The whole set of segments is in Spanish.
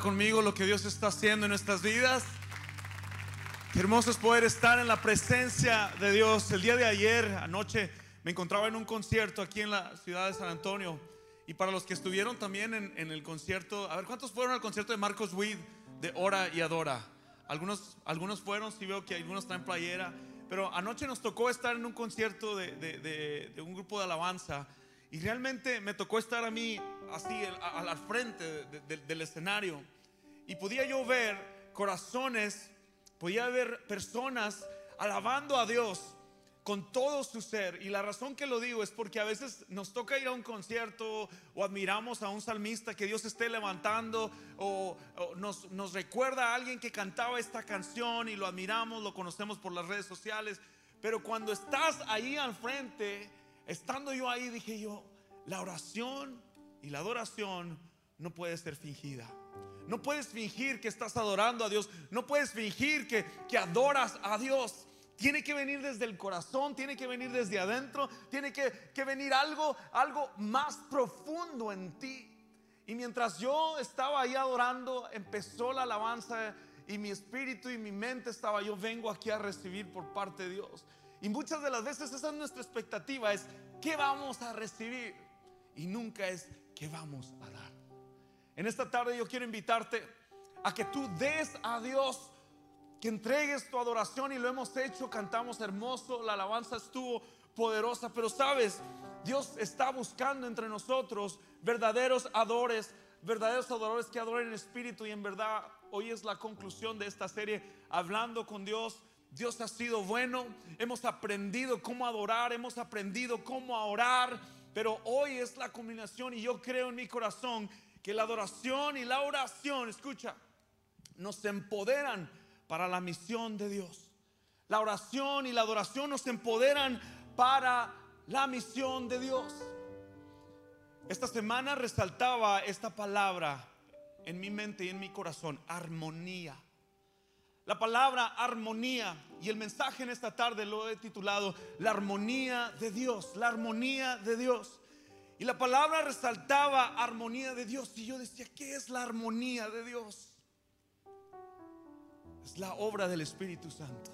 Conmigo lo que Dios está haciendo en nuestras vidas. Qué hermoso es poder estar en la presencia de Dios. El día de ayer, anoche, me encontraba en un concierto aquí en la ciudad de San Antonio. Y para los que estuvieron también en, en el concierto, a ver, ¿cuántos fueron al concierto de Marcos Witt de Ora y Adora? Algunos, algunos fueron, sí veo que algunos traen playera. Pero anoche nos tocó estar en un concierto de un grupo de alabanza. Y realmente me tocó estar a mí así al, al frente de- de- del escenario. Y podía yo ver corazones, podía ver personas alabando a Dios con todo su ser. Y la razón que lo digo es porque a veces nos toca ir a un concierto o admiramos a un salmista que Dios esté levantando o, o nos, nos recuerda a alguien que cantaba esta canción y lo admiramos, lo conocemos por las redes sociales. Pero cuando estás ahí al frente, estando yo ahí, dije yo, la oración y la adoración no puede ser fingida. No puedes fingir que estás adorando a Dios. No puedes fingir que, que adoras a Dios. Tiene que venir desde el corazón, tiene que venir desde adentro, tiene que, que venir algo, algo más profundo en ti. Y mientras yo estaba ahí adorando, empezó la alabanza y mi espíritu y mi mente estaba, yo vengo aquí a recibir por parte de Dios. Y muchas de las veces esa es nuestra expectativa, es ¿qué vamos a recibir? Y nunca es ¿qué vamos a dar? En esta tarde yo quiero invitarte a que tú des a Dios, que entregues tu adoración y lo hemos hecho, cantamos hermoso, la alabanza estuvo poderosa, pero sabes, Dios está buscando entre nosotros verdaderos adores, verdaderos adoradores que adoren en espíritu y en verdad hoy es la conclusión de esta serie, hablando con Dios. Dios ha sido bueno, hemos aprendido cómo adorar, hemos aprendido cómo orar, pero hoy es la combinación y yo creo en mi corazón que la adoración y la oración, escucha, nos empoderan para la misión de Dios. La oración y la adoración nos empoderan para la misión de Dios. Esta semana resaltaba esta palabra en mi mente y en mi corazón, armonía. La palabra armonía y el mensaje en esta tarde lo he titulado La armonía de Dios, la armonía de Dios. Y la palabra resaltaba armonía de Dios y yo decía, ¿qué es la armonía de Dios? Es la obra del Espíritu Santo.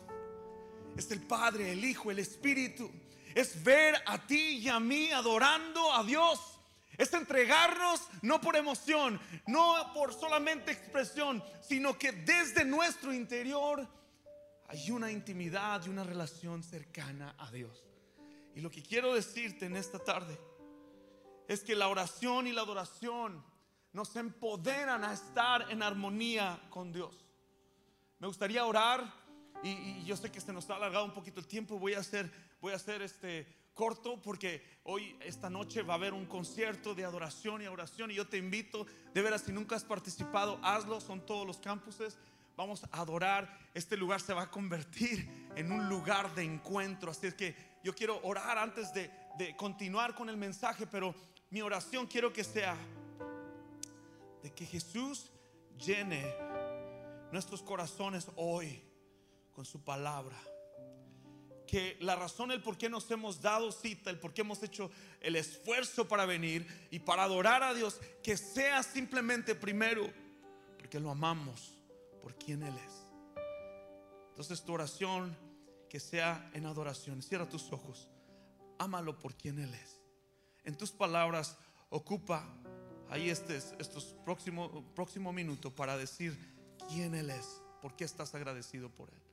Es el Padre, el Hijo, el Espíritu. Es ver a ti y a mí adorando a Dios. Es entregarnos no por emoción, no por solamente expresión, sino que desde nuestro interior hay una intimidad y una relación cercana a Dios. Y lo que quiero decirte en esta tarde es que la oración y la adoración nos empoderan a estar en armonía con Dios. Me gustaría orar y, yo sé que se nos ha alargado un poquito el tiempo. Voy a hacer, voy a hacer este corto porque hoy, esta noche, va a haber un concierto de adoración y oración. Y yo te invito, de veras, si nunca has participado, hazlo. Son todos los campuses. Vamos a adorar. Este lugar se va a convertir en un lugar de encuentro. Así es que yo quiero orar antes de, de continuar con el mensaje, pero mi oración quiero que sea de que Jesús llene nuestros corazones hoy con su palabra. Que la razón, el por qué nos hemos dado cita, el por qué hemos hecho el esfuerzo para venir y para adorar a Dios, que sea simplemente primero porque lo amamos por quien Él es. Entonces tu oración que sea en adoración. Cierra tus ojos. Ámalo por quien Él es. En tus palabras ocupa ahí este, estos próximo, próximo minuto para decir quién Él es, por qué estás agradecido por Él.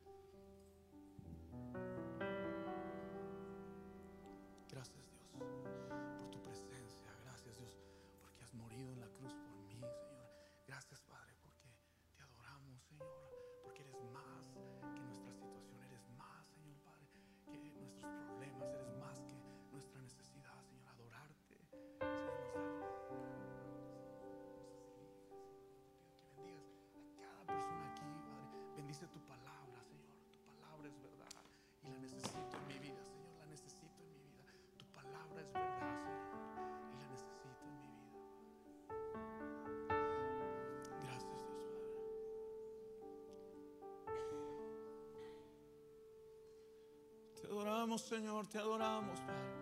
Verdad, Señor, y la necesito en mi vida. Gracias, Dios Padre. Te adoramos, Señor, te adoramos, Padre.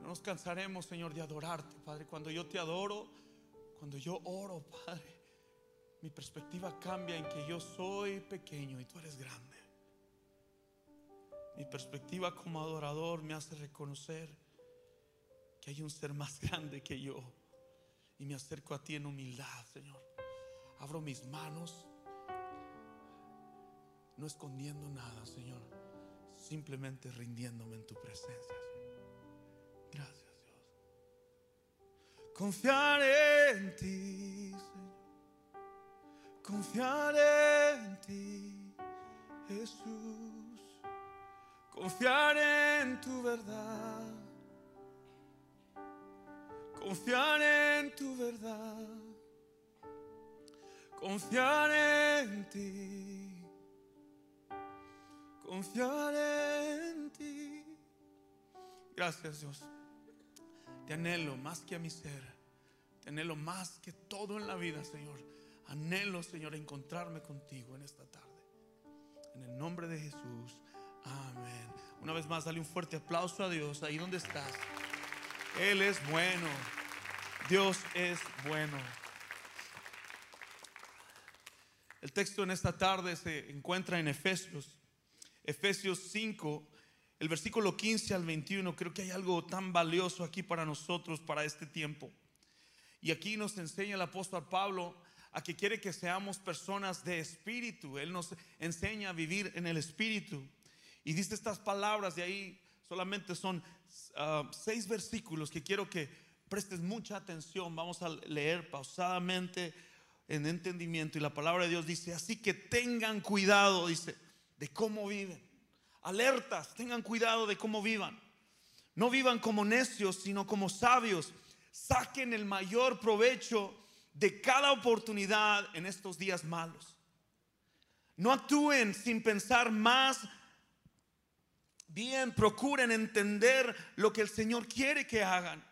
No nos cansaremos, Señor, de adorarte, Padre. Cuando yo te adoro, cuando yo oro, Padre, mi perspectiva cambia en que yo soy pequeño y tú eres grande. Mi perspectiva como adorador me hace reconocer que hay un ser más grande que yo. Y me acerco a ti en humildad, Señor. Abro mis manos, no escondiendo nada, Señor. Simplemente rindiéndome en tu presencia. Gracias, Dios. Confiar en ti, Señor. Confiar en ti, Jesús. Confiar en tu verdad. Confiar en tu verdad. Confiar en ti. Confiar en ti. Gracias Dios. Te anhelo más que a mi ser. Te anhelo más que todo en la vida, Señor. Anhelo, Señor, encontrarme contigo en esta tarde. En el nombre de Jesús. Amén. Una vez más, dale un fuerte aplauso a Dios ahí donde estás. Él es bueno. Dios es bueno. El texto en esta tarde se encuentra en Efesios. Efesios 5, el versículo 15 al 21. Creo que hay algo tan valioso aquí para nosotros, para este tiempo. Y aquí nos enseña el apóstol Pablo a que quiere que seamos personas de espíritu. Él nos enseña a vivir en el espíritu. Y dice estas palabras de ahí, solamente son ah, seis versículos que quiero que prestes mucha atención. Vamos a leer pausadamente en entendimiento. Y la palabra de Dios dice, así que tengan cuidado, dice, de cómo viven. Alertas, tengan cuidado de cómo vivan. No vivan como necios, sino como sabios. Saquen el mayor provecho de cada oportunidad en estos días malos. No actúen sin pensar más bien, procuren entender lo que el Señor quiere que hagan.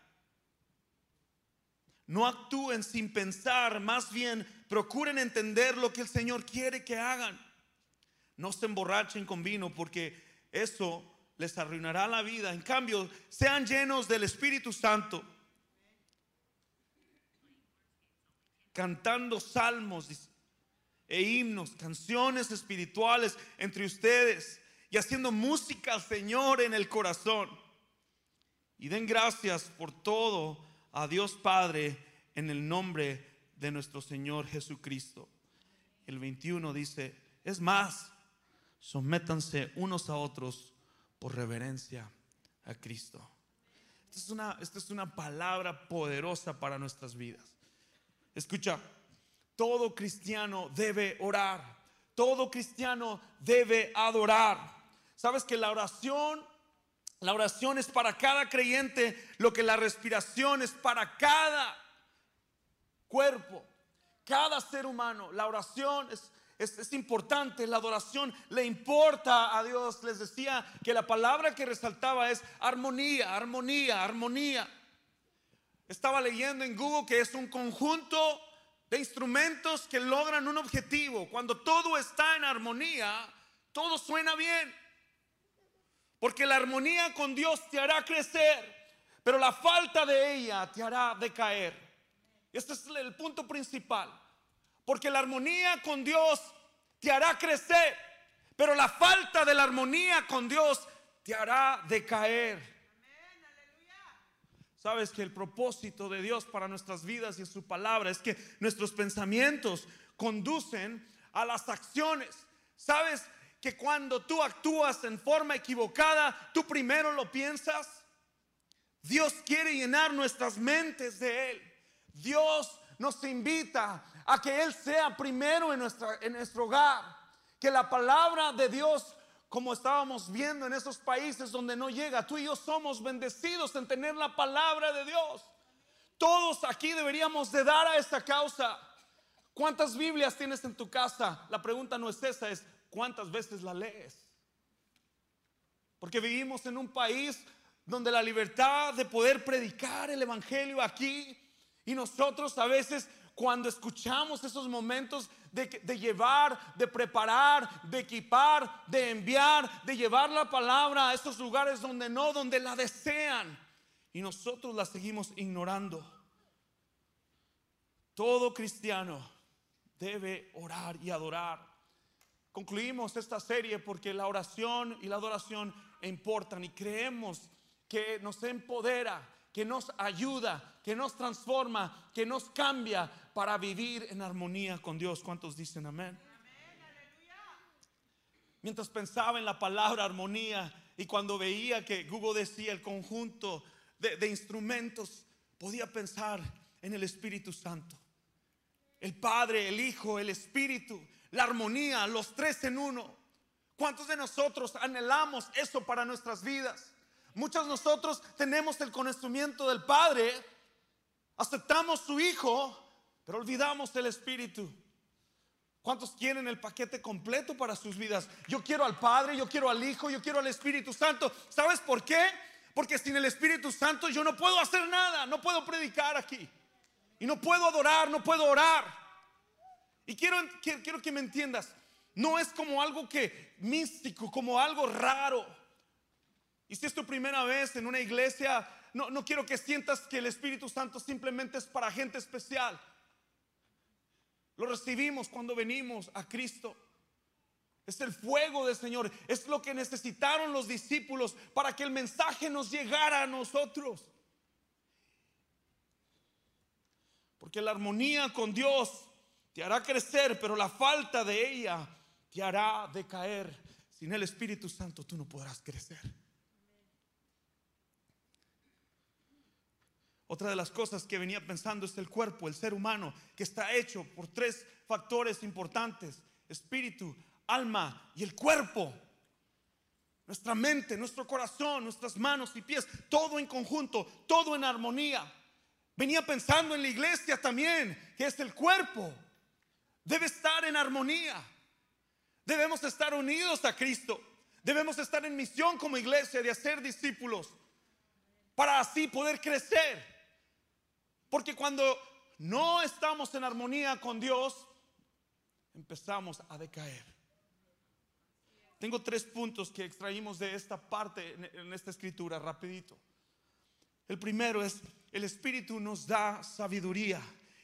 No actúen sin pensar, más bien procuren entender lo que el Señor quiere que hagan. No se emborrachen con vino porque eso les arruinará la vida. En cambio, sean llenos del Espíritu Santo cantando salmos e himnos, canciones espirituales entre ustedes y haciendo música al Señor en el corazón. Y den gracias por todo a Dios Padre en el nombre de nuestro Señor Jesucristo. El 21 dice, es más, sométanse unos a otros por reverencia a Cristo. Esta es una, esta es una palabra poderosa para nuestras vidas. Escucha, todo cristiano debe orar, todo cristiano debe adorar. ¿Sabes que la oración, la oración es para cada creyente lo que la respiración es para cada cuerpo, cada ser humano? La oración es, es, importante, la adoración le importa a Dios. Les decía que la palabra que resaltaba es armonía, armonía, armonía. Estaba leyendo en Google que es un conjunto de instrumentos que logran un objetivo. Cuando todo está en armonía, todo suena bien. Porque la armonía con Dios te hará crecer, pero la falta de ella te hará decaer. Este es el punto principal. Porque la armonía con Dios te hará crecer, pero la falta de la armonía con Dios te hará decaer. Sabes que el propósito de Dios para nuestras vidas y su palabra es que nuestros pensamientos conducen a las acciones. Sabes que cuando tú actúas en forma equivocada, tú primero lo piensas. Dios quiere llenar nuestras mentes de Él. Dios nos invita a que Él sea primero en, nuestra, en nuestro hogar. Que la palabra de Dios como estábamos viendo en esos países donde no llega. Tú y yo somos bendecidos en tener la palabra de Dios. Todos aquí deberíamos de dar a esta causa. ¿Cuántas Biblias tienes en tu casa? La pregunta no es esa, es ¿cuántas veces la lees? Porque vivimos en un país donde la libertad de poder predicar el Evangelio aquí y nosotros a veces cuando escuchamos esos momentos de, llevar, de preparar, de equipar, de enviar, de llevar la palabra a esos lugares donde no, donde la desean. Y nosotros la seguimos ignorando. Todo cristiano debe orar y adorar. Concluimos esta serie porque la oración y la adoración importan y creemos que nos empodera, que nos ayuda, que nos transforma, que nos cambia para vivir en armonía con Dios. ¿Cuántos dicen amén? Mientras pensaba en la palabra armonía y cuando veía que Google decía el conjunto de, de instrumentos, podía pensar en el Espíritu Santo. El Padre, el Hijo, el Espíritu, la armonía, los tres en uno. ¿Cuántos de nosotros anhelamos eso para nuestras vidas? Muchos de nosotros tenemos el conocimiento del Padre, aceptamos su Hijo, pero olvidamos el Espíritu. ¿Cuántos quieren el paquete completo para sus vidas? Yo quiero al Padre, yo quiero al Hijo, yo quiero al Espíritu Santo. ¿Sabes por qué? Porque sin el Espíritu Santo yo no puedo hacer nada, no puedo predicar aquí. Y no puedo adorar, no puedo orar. Y quiero, quiero que me entiendas, no es como algo que místico, como algo raro. Y si es tu primera vez en una iglesia, no, no quiero que sientas que el Espíritu Santo simplemente es para gente especial. Lo recibimos cuando venimos a Cristo. Es el fuego del Señor. Es lo que necesitaron los discípulos para que el mensaje nos llegara a nosotros. Porque la armonía con Dios te hará crecer, pero la falta de ella te hará decaer. Sin el Espíritu Santo tú no podrás crecer. Otra de las cosas que venía pensando es el cuerpo, el ser humano, que está hecho por tres factores importantes, espíritu, alma y el cuerpo. Nuestra mente, nuestro corazón, nuestras manos y pies, todo en conjunto, todo en armonía. Venía pensando en la iglesia también, que es el cuerpo. Debe estar en armonía. Debemos estar unidos a Cristo. Debemos estar en misión como iglesia de hacer discípulos para así poder crecer. Porque cuando no estamos en armonía con Dios, empezamos a decaer. Tengo tres puntos que extraímos de esta parte en esta escritura, rapidito. El primero es, el Espíritu nos da sabiduría.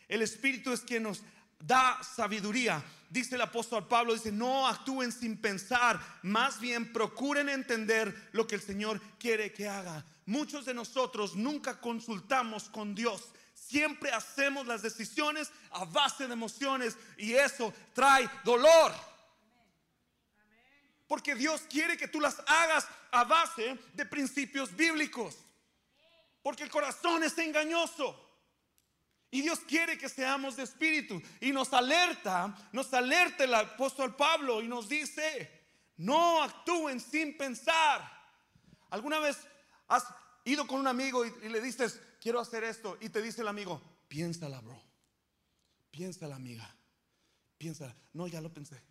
El Espíritu es quien nos da sabiduría. Dice el apóstol Pablo, dice, no actúen sin pensar, más bien procuren entender lo que el Señor quiere que haga. Muchos de nosotros nunca consultamos con Dios. Siempre hacemos las decisiones a base de emociones y eso trae dolor. Porque Dios quiere que tú las hagas a base de principios bíblicos. Porque el corazón es engañoso. Y Dios quiere que seamos de espíritu. Y nos alerta, nos alerta el apóstol Pablo y nos dice, no actúen sin pensar. ¿Alguna vez has ido con un amigo y, le dices, quiero hacer esto? Y te dice el amigo, piénsala, bro. Piénsala, amiga. Piénsala. No, ya lo pensé.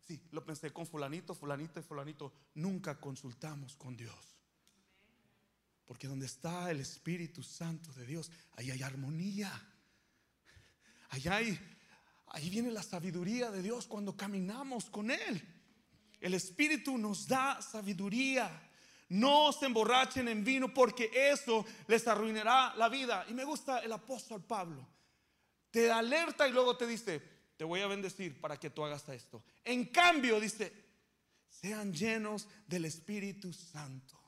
Sí, lo pensé con fulanito, fulanito y fulanito. Nunca consultamos con Dios. Porque donde está el Espíritu Santo de Dios, ahí hay armonía. Ahí hay, ahí viene la sabiduría de Dios cuando caminamos con Él. El Espíritu nos da sabiduría. No se emborrachen en vino porque eso les arruinará la vida. Y me gusta el apóstol Pablo. Te alerta y luego te dice, te voy a bendecir para que tú hagas esto. En cambio, dice, sean llenos del Espíritu Santo.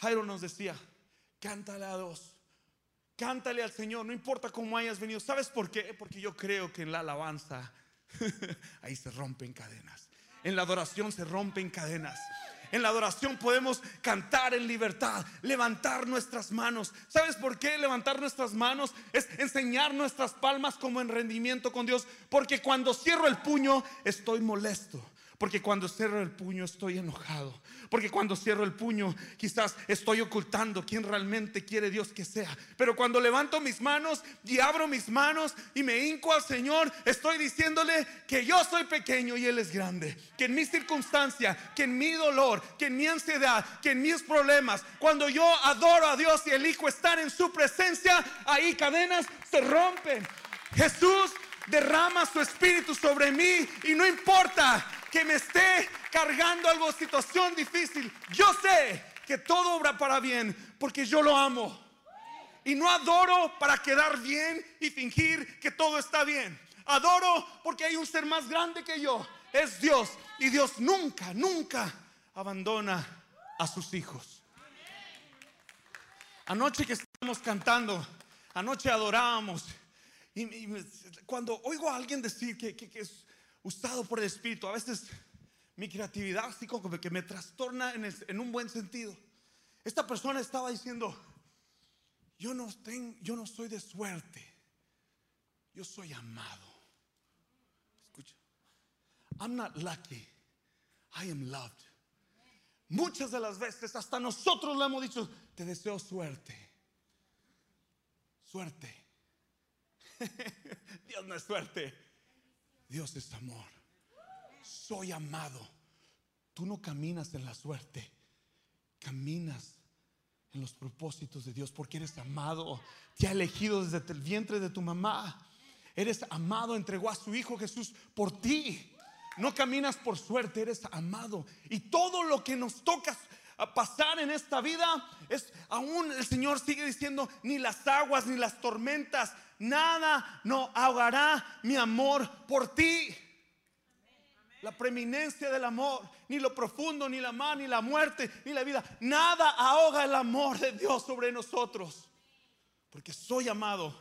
Jairo nos decía, cántale a Dios, cántale al Señor, no importa cómo hayas venido. ¿Sabes por qué? Porque yo creo que en la alabanza ahí se rompen cadenas. En la adoración se rompen cadenas. En la adoración podemos cantar en libertad, levantar nuestras manos. ¿Sabes por qué levantar nuestras manos? Es enseñar nuestras palmas como en rendimiento con Dios. Porque cuando cierro el puño estoy molesto. Porque cuando cierro el puño estoy enojado. Porque cuando cierro el puño quizás estoy ocultando quién realmente quiere Dios que sea. Pero cuando levanto mis manos y abro mis manos y me hinco al Señor, estoy diciéndole que yo soy pequeño y Él es grande. Que en mi circunstancia, que en mi dolor, que en mi ansiedad, que en mis problemas, cuando yo adoro a Dios y elijo estar en su presencia, ahí cadenas se rompen. Jesús derrama su espíritu sobre mí y no importa que me esté cargando algo, situación difícil, yo sé que todo obra para bien porque yo lo amo. Y no adoro para quedar bien y fingir que todo está bien. Adoro porque hay un ser más grande que yo. Es Dios. Y Dios nunca, nunca abandona a sus hijos. Anoche que estábamos cantando, anoche adorábamos. Y, cuando oigo a alguien decir que, es usado por el Espíritu, a veces mi creatividad así como que me trastorna en, un buen sentido. Esta persona estaba diciendo, yo no, tengo, yo no soy de suerte, yo soy amado. Escucha, I'm not lucky, I am loved. Muchas de las veces hasta nosotros le hemos dicho, te deseo suerte. Suerte. Dios no es suerte. Dios es amor. Soy amado. Tú no caminas en la suerte. Caminas en los propósitos de Dios porque eres amado. Te ha elegido desde el vientre de tu mamá. Eres amado, entregó a su Hijo Jesús por ti. No caminas por suerte, eres amado. Y todo lo que nos toca pasar en esta vida es, aún el Señor sigue diciendo, ni las aguas, ni las tormentas, nada no ahogará mi amor por ti. La preeminencia del amor, ni lo profundo, ni la mar, ni la muerte, ni la vida, nada ahoga el amor de Dios sobre nosotros. Porque soy amado.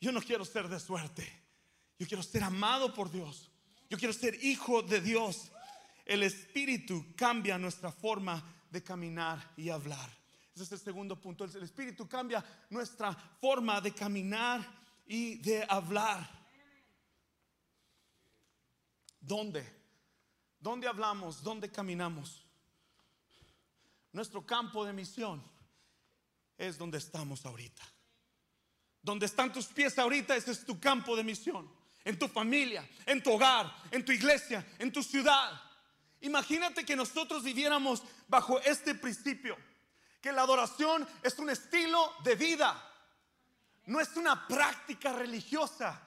Yo no quiero ser de suerte. Yo quiero ser amado por Dios. Yo quiero ser hijo de Dios. El Espíritu cambia nuestra forma de caminar y hablar. Ese es el segundo punto. El Espíritu cambia nuestra forma de caminar y de hablar. ¿Dónde? ¿Dónde hablamos? ¿Dónde caminamos? Nuestro campo de misión es donde estamos ahorita. Donde están tus pies ahorita, ese es tu campo de misión en tu familia, en tu hogar, en tu iglesia, en tu ciudad. Imagínate que nosotros viviéramos bajo este principio, que la adoración es un estilo de vida, no es una práctica religiosa.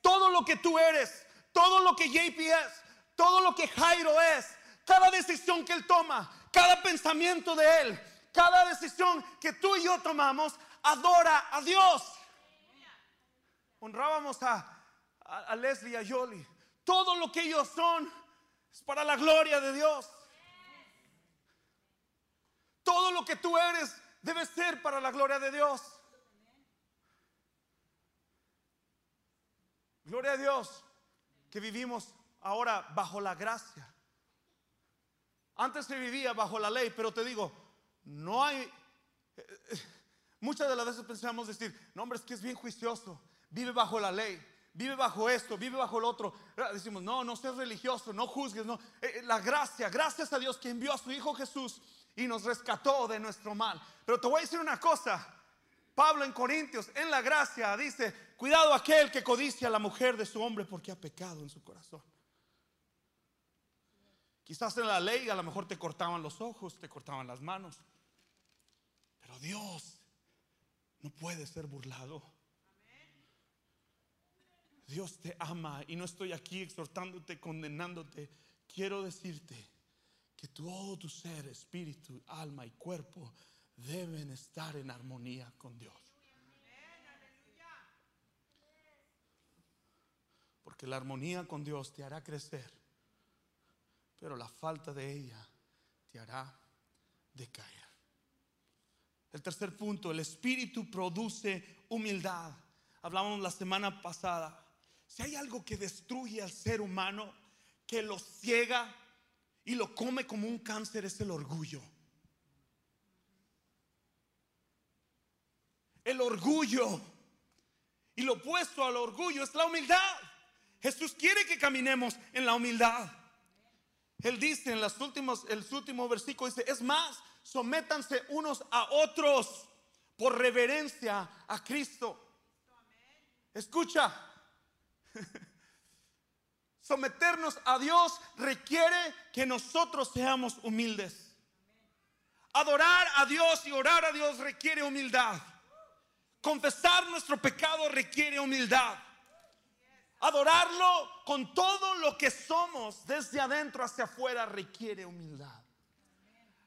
Todo lo que tú eres, todo lo que JP es, todo lo que Jairo es, cada decisión que él toma, cada pensamiento de él, cada decisión que tú y yo tomamos, adora a Dios. Honrábamos a a, Leslie, a Yoli. Todo lo que ellos son es para la gloria de Dios. Todo lo que tú eres debe ser para la gloria de Dios. Gloria a Dios que vivimos ahora bajo la gracia. Antes se vivía bajo la ley, pero te digo, no hay... Eh, eh, muchas de las veces pensamos decir, no hombre, es que es bien juicioso, vive bajo la ley vive bajo esto, vive bajo el otro. Decimos, no, no seas religioso, no juzgues, no. Eh, la gracia, gracias a Dios que envió a su Hijo Jesús y nos rescató de nuestro mal. Pero te voy a decir una cosa. Pablo en Corintios, en la gracia, dice, cuidado aquel que codicia a la mujer de su hombre porque ha pecado en su corazón. Quizás en la ley a lo mejor te cortaban los ojos, te cortaban las manos. Pero Dios no puede ser burlado. Dios te ama y no estoy aquí exhortándote, condenándote. Quiero decirte que todo tu ser, espíritu, alma y cuerpo deben estar en armonía con Dios. Porque la armonía con Dios te hará crecer, pero la falta de ella te hará decaer. El tercer punto, el espíritu produce humildad. Hablamos la semana pasada si hay algo que destruye al ser humano, que lo ciega y lo come como un cáncer, es el orgullo. El orgullo. Y lo opuesto al orgullo es la humildad. Jesús quiere que caminemos en la humildad. Él dice en los últimos, el último versículo dice, es más, sométanse unos a otros por reverencia a Cristo. Escucha, Someternos a Dios requiere que nosotros seamos humildes. Adorar a Dios y orar a Dios requiere humildad. Confesar nuestro pecado requiere humildad. Adorarlo con todo lo que somos desde adentro hacia afuera requiere humildad.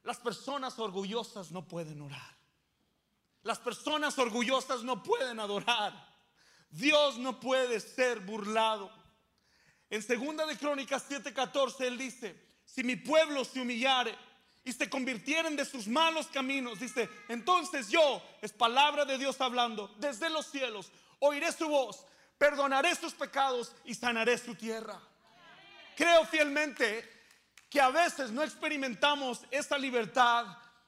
Las personas orgullosas no pueden orar. Las personas orgullosas no pueden adorar. Dios no puede ser burlado. En segunda de Crónicas 7:14 él dice, si mi pueblo se humillare y se convirtieren de sus malos caminos, dice, entonces yo, es palabra de Dios hablando, desde los cielos, oiré su voz, perdonaré sus pecados y sanaré su tierra. Creo fielmente que a veces no experimentamos esa libertad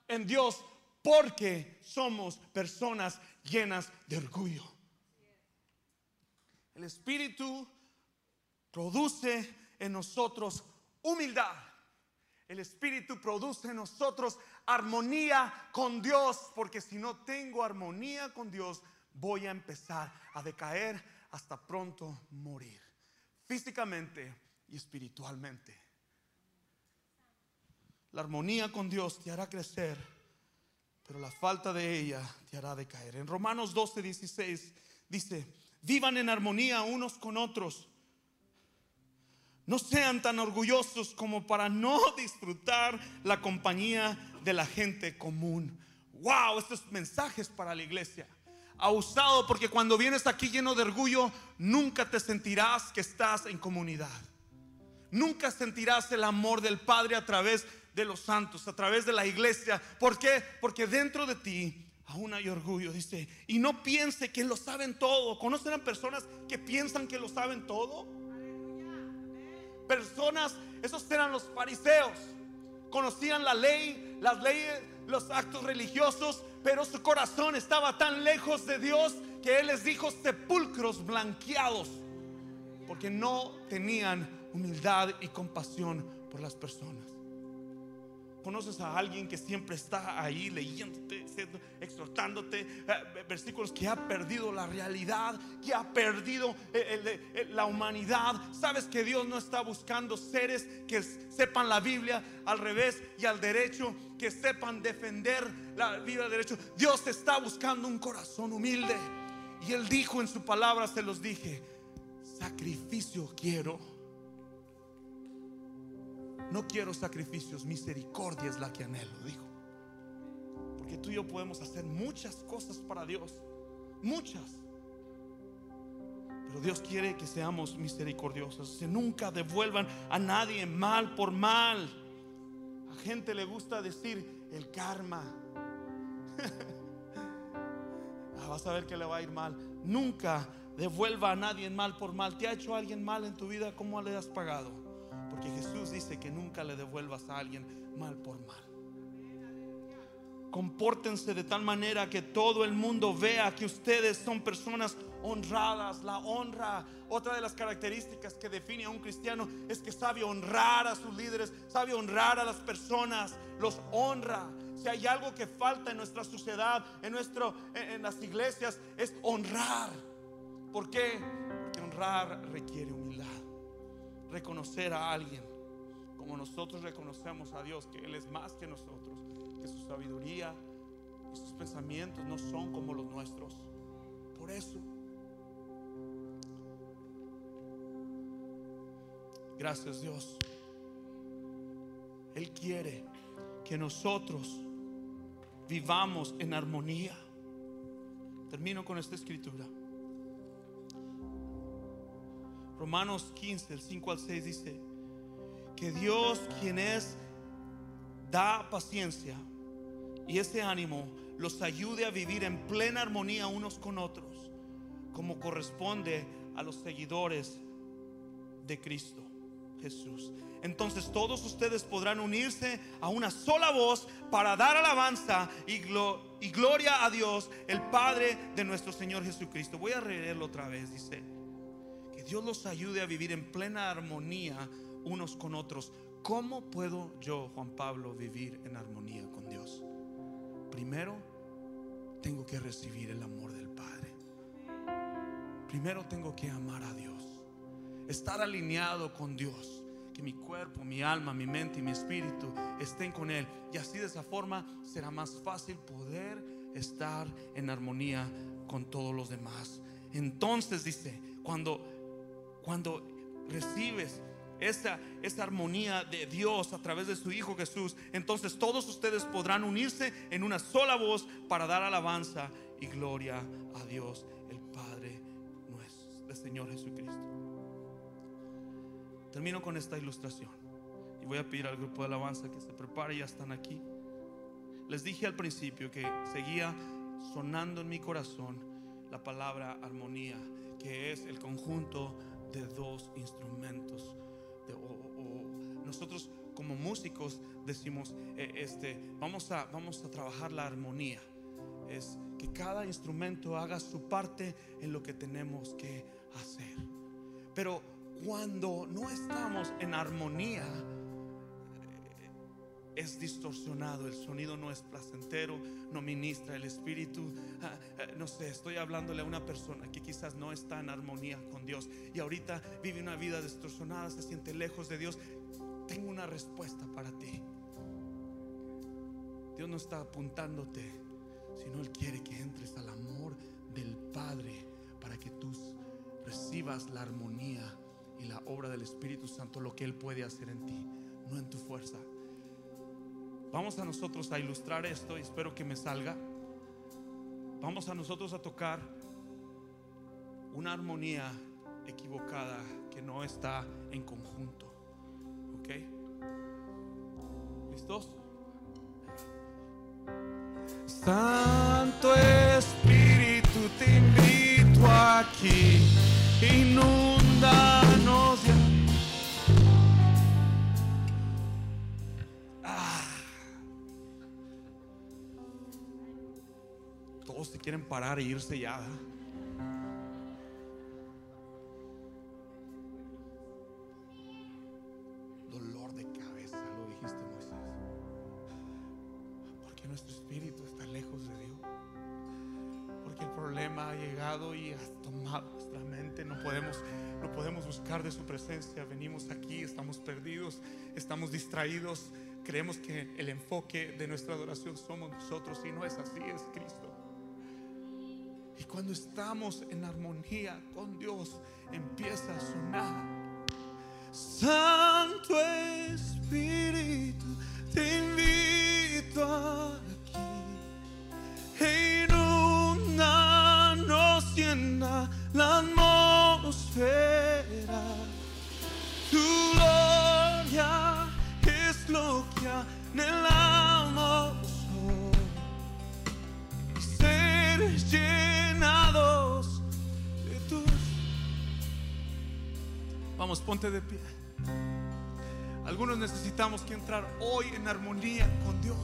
en Dios porque somos personas llenas de orgullo. El Espíritu produce en nosotros humildad. El Espíritu produce en nosotros armonía con Dios, porque si no tengo armonía con Dios, voy a empezar a decaer hasta pronto morir, físicamente y espiritualmente. La armonía con Dios te hará crecer, pero la falta de ella te hará decaer. En Romanos 12, 16 dice, vivan en armonía unos con otros. No sean tan orgullosos como para no disfrutar la compañía de la gente común. Wow, estos mensajes para la iglesia. Usado porque cuando vienes aquí lleno de orgullo, nunca te sentirás que estás en comunidad. Nunca sentirás el amor del Padre a través de los santos, a través de la iglesia. ¿Por qué? Porque dentro de ti aún hay orgullo, dice. Y no piense que lo saben todo. ¿Conocen a personas que piensan que lo saben todo? Personas, esos eran los fariseos. Conocían la ley, las leyes, los actos religiosos, pero su corazón estaba tan lejos de Dios que Él les dijo sepulcros blanqueados, porque no tenían humildad y compasión por las personas. Conoces a alguien que siempre está ahí leyéndote, exhortándote, eh, versículos que ha perdido la realidad, que ha perdido eh, la humanidad. Sabes que Dios no está buscando seres que sepan la Biblia al revés y al derecho, que sepan defender la Biblia al derecho. Dios está buscando un corazón humilde. Y Él dijo en su palabra, se los dije, sacrificio quiero no quiero sacrificios, misericordia es la que anhelo, dijo. Porque tú y yo podemos hacer muchas cosas para Dios, muchas. Pero Dios quiere que seamos misericordiosos, que nunca devuelvan a nadie mal por mal. A gente le gusta decir el karma. Ah, vas a ver que le va a ir mal. Nunca devuelva a nadie mal por mal. ¿Te ha hecho alguien mal en tu vida? ¿Cómo le has pagado? Porque Jesús dice que nunca le devuelvas a alguien mal por mal. Compórtense de tal manera que todo el mundo vea que ustedes son personas honradas. La honra, otra de las características que define a un cristiano es que sabe honrar a sus líderes, sabe honrar a las personas, los honra. Si hay algo que falta en nuestra sociedad, en, nuestro, en las iglesias, es honrar. ¿Por qué? Porque honrar requiere humildad reconocer a alguien como nosotros reconocemos a Dios, que Él es más que nosotros, que su sabiduría y sus pensamientos no son como los nuestros. Por eso, gracias Dios, Él quiere que nosotros vivamos en armonía. Termino con esta escritura. Romanos 15, el 5 al 6 dice, que Dios quien es, da paciencia y ese ánimo los ayude a vivir en plena armonía unos con otros, como corresponde a los seguidores de Cristo Jesús. Entonces todos ustedes podrán unirse a una sola voz para dar alabanza y, gloria a Dios, el Padre de nuestro Señor Jesucristo. Voy a leerlo otra vez, dice. Dios los ayude a vivir en plena armonía unos con otros. ¿Cómo puedo yo, Juan Pablo, vivir en armonía con Dios? Primero, tengo que recibir el amor del Padre. Primero tengo que amar a Dios. Estar alineado con Dios. Que mi cuerpo, mi alma, mi mente y mi espíritu estén con Él. Y así de esa forma será más fácil poder estar en armonía con todos los demás. Entonces dice, cuando cuando recibes esa, esa armonía de Dios a través de su Hijo Jesús, entonces todos ustedes podrán unirse en una sola voz para dar alabanza y gloria a Dios, el Padre nuestro, del Señor Jesucristo. Termino con esta ilustración y voy a pedir al grupo de alabanza que se prepare, ya están aquí. Les dije al principio que seguía sonando en mi corazón la palabra armonía, que es el conjunto de dos instrumentos. nosotros como músicos decimos, eh, este, vamos, a, vamos a trabajar la armonía. Es que cada instrumento haga su parte en lo que tenemos que hacer. Pero cuando no estamos en armonía, es distorsionado, el sonido no es placentero, no ministra el espíritu. Ah, ah, no sé, estoy hablándole a una persona que quizás no está en armonía con Dios y ahorita vive una vida distorsionada, se siente lejos de Dios. Tengo una respuesta para ti. Dios no está apuntándote, sino Él quiere que entres al amor del Padre para que tú recibas la armonía y la obra del Espíritu Santo, lo que Él puede hacer en ti, no en tu fuerza. Vamos a nosotros a ilustrar esto y espero que me salga. Vamos a nosotros a tocar una armonía equivocada que no está en conjunto. ¿Ok? ¿Listos? Santo Espíritu, te invito aquí. Inúndanos. Quieren parar e irse ya. Dolor de cabeza, lo dijiste Moisés. Porque nuestro espíritu está lejos de Dios. Porque el problema ha llegado y ha tomado nuestra mente. No podemos, no podemos buscar de su presencia. Venimos aquí, estamos perdidos, estamos distraídos. Creemos que el enfoque de nuestra adoración somos nosotros y no es así, es Cristo. Y cuando estamos en armonía con Dios, empieza a sonar. Santo Espíritu, te invito aquí. Inunda, no sienta la atmósfera. Tu gloria es lo que anhelamos hoy. Ser Vamos, ponte de pie. Algunos necesitamos que entrar hoy en armonía con Dios.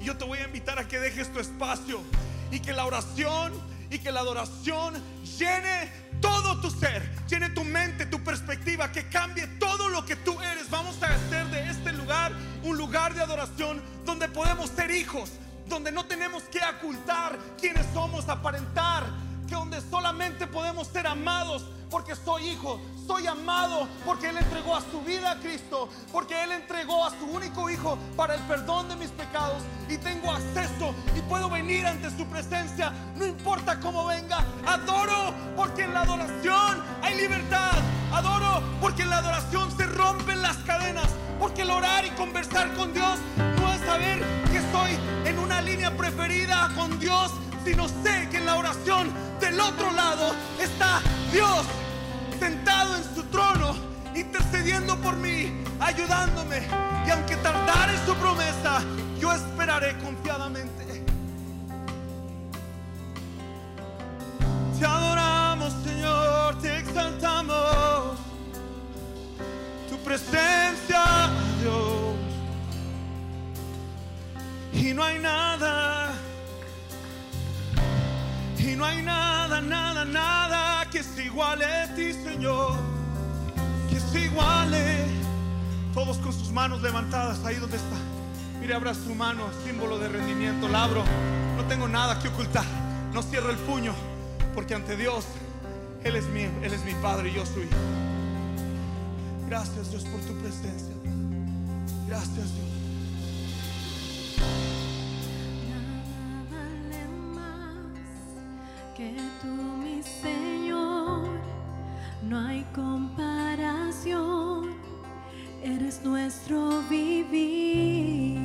Y yo te voy a invitar a que dejes tu espacio y que la oración y que la adoración llene todo tu ser, llene tu mente, tu perspectiva, que cambie todo lo que tú eres. Vamos a hacer de este lugar un lugar de adoración donde podemos ser hijos, donde no tenemos que ocultar quiénes somos, aparentar, que donde solamente podemos ser amados porque soy hijo, soy amado porque Él entregó a su vida a Cristo, porque Él entregó a su único hijo para el perdón de mis pecados y tengo acceso y puedo venir ante su presencia, no importa cómo venga, adoro porque en la adoración hay libertad, adoro porque en la adoración se rompen las cadenas, porque el orar y conversar con Dios no es saber que estoy en una línea preferida con Dios, sino sé que en la oración del otro lado está Dios sentado en su trono, intercediendo por mí, ayudándome. Y aunque tardare su promesa, yo esperaré confiadamente. Te adoramos, Señor, te exaltamos. Tu presencia, Dios. Y no hay nada y no hay nada, nada, nada iguale a ti, Señor. Que se iguale. Todos con sus manos levantadas ahí donde está. Mire, abra su mano, símbolo de rendimiento. La abro. No tengo nada que ocultar. No cierro el puño. Porque ante Dios, Él es mío, Él es mi Padre y yo soy. Gracias Dios por tu presencia. Gracias Dios. que tú, mi Señor, no hay comparación, eres nuestro vivir.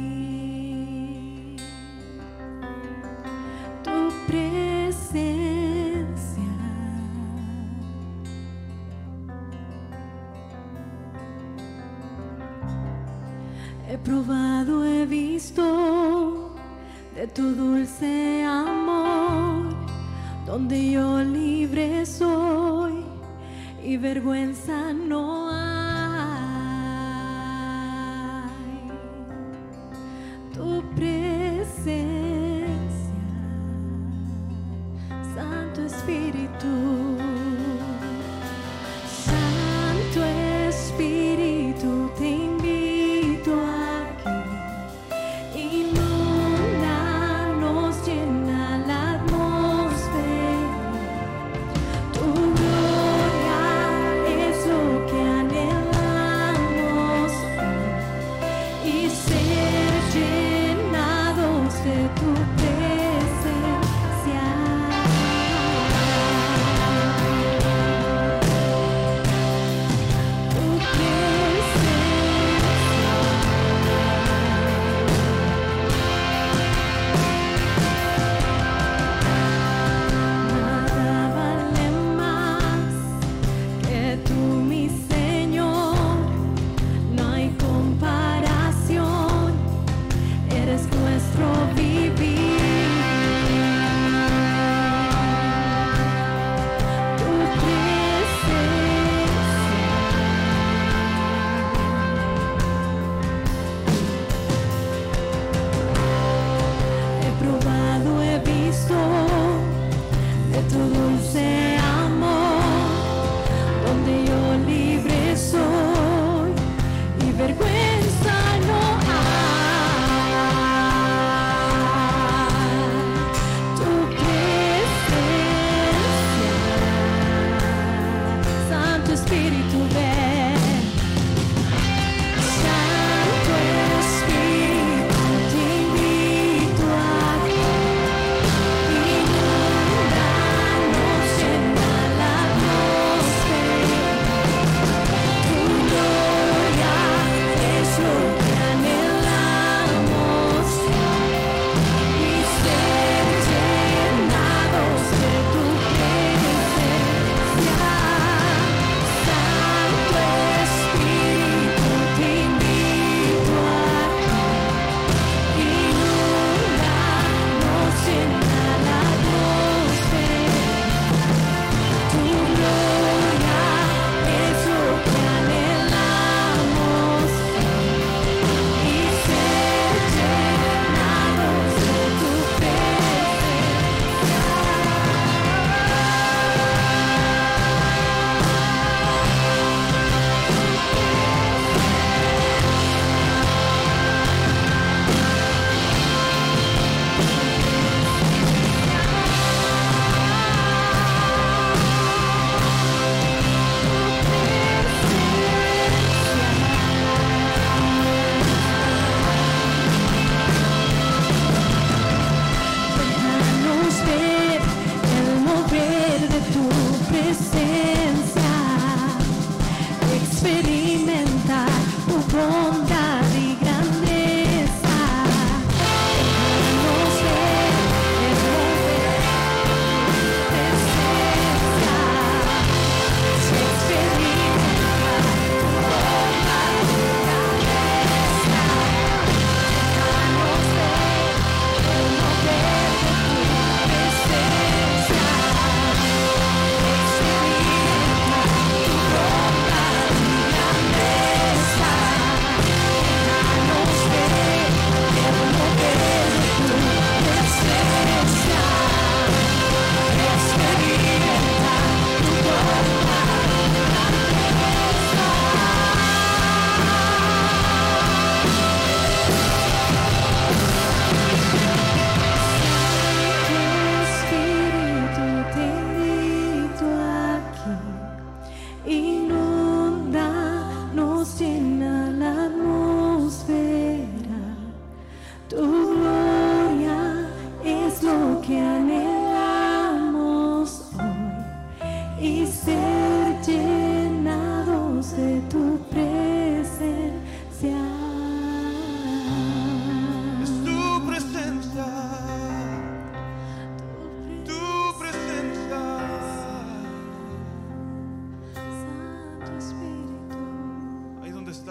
Tu presencia he probado, he visto de tu dulce. vergüenza no provides.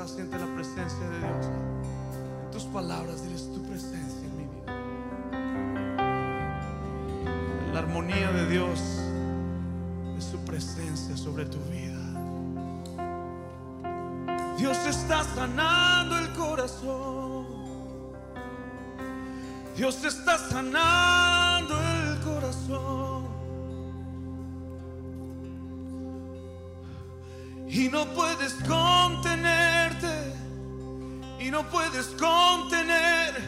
Siente la presencia de Dios. En tus palabras, diles tu presencia en mi vida. La armonía de Dios es su presencia sobre tu vida. Dios está sanando el corazón. Dios está sanando el corazón. Y no puedes contenerte. No puedes contener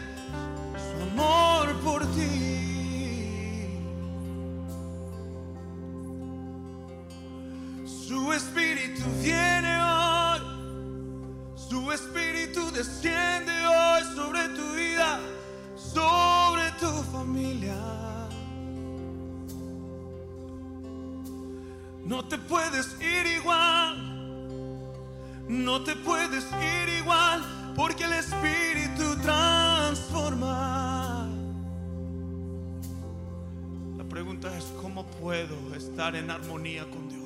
puedo estar en armonía con Dios?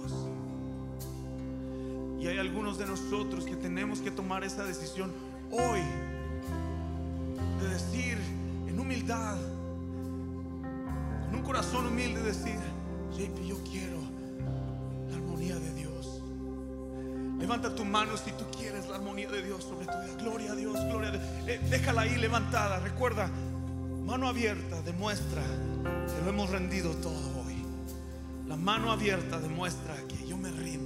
Y hay algunos de nosotros que tenemos que tomar esa decisión hoy de decir en humildad, con un corazón humilde, decir, JP, yo quiero la armonía de Dios. Levanta tu mano si tú quieres la armonía de Dios sobre tu vida. Gloria a Dios, gloria a Dios. Eh, déjala ahí levantada. Recuerda, mano abierta demuestra que lo hemos rendido todo. La mano abierta demuestra que yo me rindo